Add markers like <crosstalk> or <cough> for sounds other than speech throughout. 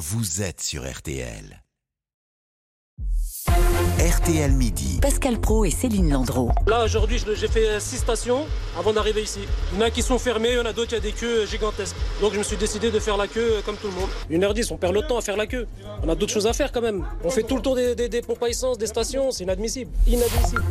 vous êtes sur RTL. RTL Midi. Pascal Pro et Céline Landreau. Là, aujourd'hui, je- j'ai fait euh, six stations avant d'arriver ici. Il y en a qui sont fermées, il y en a d'autres qui a des queues euh, gigantesques. Donc, je me suis décidé de faire la queue euh, comme tout le monde. Une heure dix, on perd le temps à faire la queue. On a d'autres choses à faire quand même. On fait tout le tour des, des- des pompes à essence, des stations, c'est inadmissible. Inadmissible.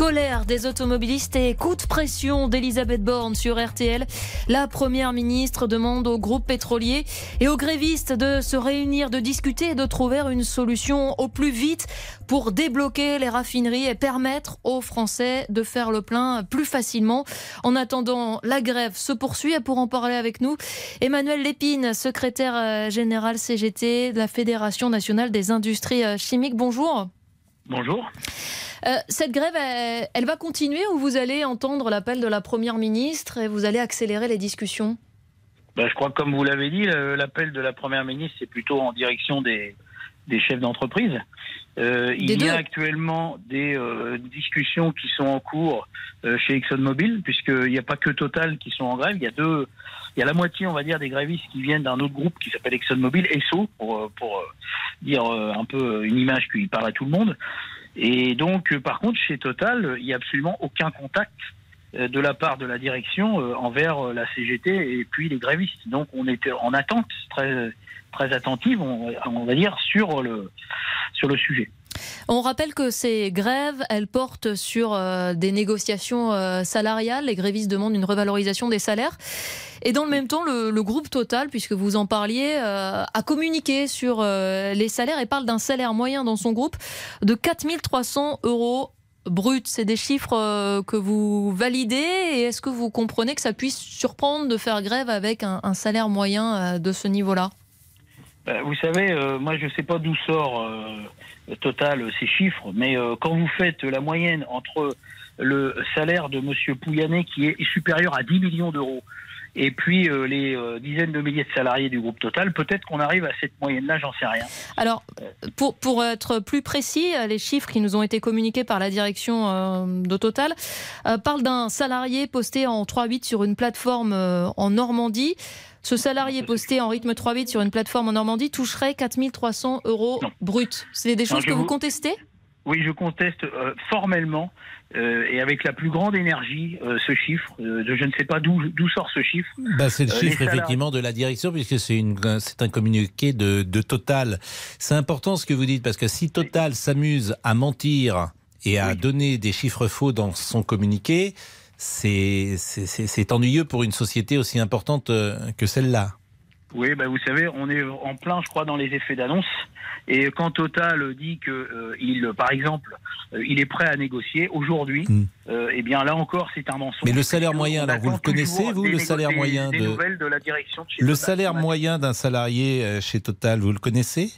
Colère des automobilistes et coup de pression d'Elisabeth Borne sur RTL. La première ministre demande au groupe pétrolier et aux grévistes de se réunir, de discuter et de trouver une solution au plus vite pour débloquer les raffineries et permettre aux Français de faire le plein plus facilement. En attendant, la grève se poursuit et pour en parler avec nous, Emmanuel Lépine, secrétaire euh, général CGT de la Fédération nationale des industries euh, chimiques. Bonjour. Bonjour. Euh, cette grève, elle, elle va continuer ou vous allez entendre l'appel de la Première ministre et vous allez accélérer les discussions? Ben, je crois que comme vous l'avez dit, l'appel de la Première ministre, c'est plutôt en direction des, des chefs d'entreprise. Euh, il y a actuellement des euh, discussions qui sont en cours euh, chez ExxonMobil, puisqu'il n'y a pas que Total qui sont en grève. Il y a deux, il y a la moitié, on va dire, des grévistes qui viennent d'un autre groupe qui s'appelle ExxonMobil, ESSO, pour, euh, pour euh, dire euh, un peu une image qui parle à tout le monde. Et donc, euh, par contre, chez Total, il n'y a absolument aucun contact euh, de la part de la direction euh, envers la CGT et puis les grévistes. Donc on était en attente très très attentive, on va dire, sur le sur le sujet. On rappelle que ces grèves, elles portent sur euh, des négociations euh, salariales. Les grévistes demandent une revalorisation des salaires. Et dans le même temps, le, groupe Total, puisque vous en parliez, euh, a communiqué sur les salaires et parle d'un salaire moyen dans son groupe de 4300 euros brut. C'est des chiffres que vous validez et est-ce que vous comprenez que ça puisse surprendre de faire grève avec un, salaire moyen de ce niveau-là? Vous savez, euh, moi je ne sais pas d'où sort euh, Total euh, ces chiffres, mais quand vous faites la moyenne entre le salaire de Monsieur Pouyanné qui est supérieur à 10 millions d'euros et puis euh, les euh, dizaines de milliers de salariés du groupe Total, peut-être qu'on arrive à cette moyenne-là, j'en sais rien. Alors, pour, pour être plus précis, les chiffres qui nous ont été communiqués par la direction euh, de Total euh, parlent d'un salarié posté en 3-8 sur une plateforme euh, en Normandie. Ce salarié posté en rythme 3-8 sur une plateforme en Normandie toucherait 4300 euros bruts. C'est des choses que vous vous- contestez? Oui, je conteste euh, formellement euh, et avec la plus grande énergie euh, ce chiffre. Je ne sais pas d'où sort ce chiffre. Bah, c'est le chiffre effectivement de la direction puisque c'est un communiqué de, de Total. C'est important ce que vous dites parce que si Total s'amuse à mentir et à Oui. donner des chiffres faux dans son communiqué, c'est ennuyeux pour une société aussi importante que celle-là. Oui, bah, vous savez, on est en plein, je crois, dans les effets d'annonce. Et quand Total dit que euh, il, par exemple, euh, il est prêt à négocier aujourd'hui, Mm. euh, eh bien là encore, c'est un mensonge. Mais le salaire moyen, alors, vous le connaissez, vous, le salaire moyen des de- nouvelles de la direction de chez Le Total. salaire moyen d'un salarié chez Total, vous le connaissez?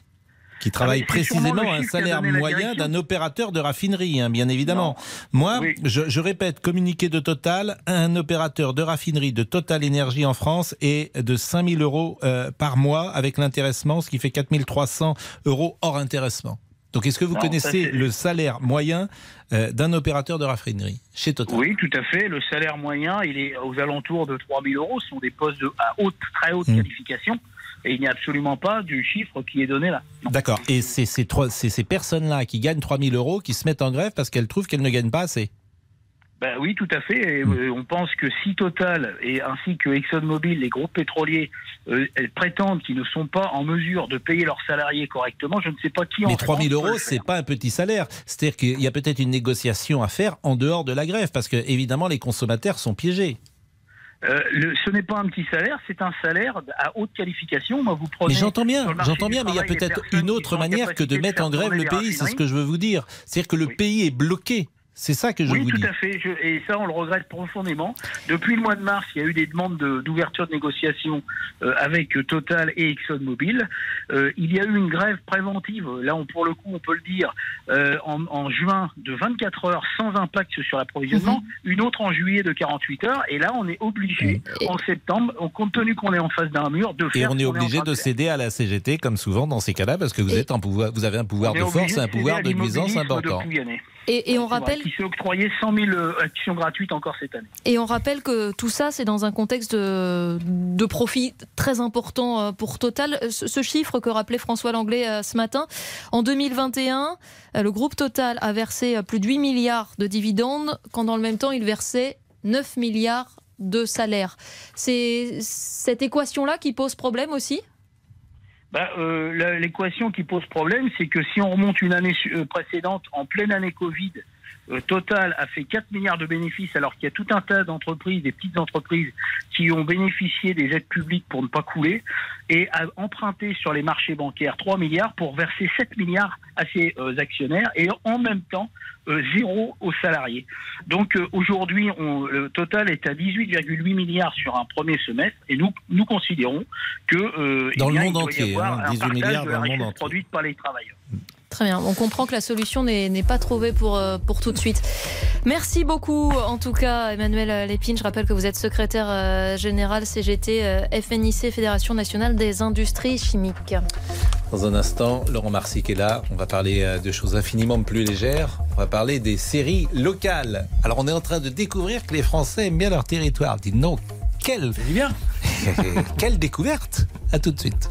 Qui travaille Ah, sûrement précisément le un salaire moyen d'un opérateur de raffinerie, hein, bien évidemment. Non. Moi, Oui. je, je répète, communiqué de Total, un opérateur de raffinerie de Total Énergie en France est de 5000 euros euh, par mois avec l'intéressement, ce qui fait 4300 euros hors intéressement. Donc, est-ce que vous Non, connaissez le salaire moyen euh, d'un opérateur de raffinerie chez Total? Oui, tout à fait. Le salaire moyen, il est aux alentours de 3 000 euros. Ce sont des postes de, à haute, très haute Mm. qualification. Et il n'y a absolument pas du chiffre qui est donné là. D'accord. Et c'est ces, personnes-là qui gagnent 3000 euros qui se mettent en grève parce qu'elles trouvent qu'elles ne gagnent pas assez. Ben oui, tout à fait. Et, Mm. euh, on pense que si Total et ainsi que ExxonMobil, les groupes pétroliers, euh, elles prétendent qu'ils ne sont pas en mesure de payer leurs salariés correctement, je ne sais pas qui en Mais France 3000 peut euros, c'est faire. pas un petit salaire. C'est-à-dire qu'il y a peut-être une négociation à faire en dehors de la grève, parce que évidemment les consommateurs sont piégés. Euh, le- ce n'est pas un petit salaire, c'est un salaire à haute qualification. Moi, vous prenez Mais j'entends bien, j'entends bien, mais il y a peut-être une autre manière que de mettre en grève le pays. C'est ce que je veux vous dire. C'est-à-dire que le Oui. pays est bloqué. C'est ça que je oui, vous tout dis. à fait. Je- et ça, on le regrette profondément. Depuis le mois de mars, il y a eu des demandes de- d'ouverture de, négociations euh, avec euh, Total et ExxonMobil. Euh, il y a eu une grève préventive, là, on, pour le coup, on peut le dire, euh, en, en juin de 24 heures sans impact sur l'approvisionnement. Une autre en juillet de 48 heures. Et là, on est obligé, Et- en septembre, compte tenu qu'on est en face d'un mur, de Et faire on ce est obligé de céder à la CGT, comme souvent dans ces cas-là, parce que vous, Et- êtes en pouvoir, vous avez un pouvoir On de force et un pouvoir de nuisance de important. Et, et on rappelle qui s'est octroyé 100 000 euh, actions gratuites encore cette année. Et on rappelle que tout ça, c'est dans un contexte de, de, profit très important euh, pour Total. Ce, chiffre que rappelait François Langlais euh, ce matin, en 2021, le groupe Total a versé plus de 8 milliards de dividendes, quand dans le même temps, il versait 9 milliards de salaires. C'est cette équation-là qui pose problème aussi? Bah, euh, L'équation qui pose problème, c'est que si on remonte une année euh, précédente, en pleine année Covid, euh, Total a fait 4 milliards de bénéfices alors qu'il y a tout un tas d'entreprises, des petites entreprises qui ont bénéficié des aides publiques pour ne pas couler et a emprunté sur les marchés bancaires 3 milliards pour verser 7 milliards à ses euh, actionnaires et en même temps euh, zéro aux salariés. Donc aujourd'hui, le total est à 18,8 milliards sur un premier semestre et nous nous considérons que dans le monde entier, hein, 18 milliards dans le monde entier. produite par les travailleurs. Très bien, on comprend que la solution n'est pas trouvée pour, euh, pour tout de suite. Merci beaucoup en tout cas Emmanuel Lépine. Je rappelle que vous êtes secrétaire euh, général CGT euh, FNIC, Fédération nationale des industries chimiques. Dans un instant, Laurent Marsic est là. On va parler de choses infiniment plus légères. On va parler des séries locales. Alors on est en train de découvrir que les Français aiment bien leur territoire. Dites non, quelle, bien. <laughs> quelle découverte À tout de suite.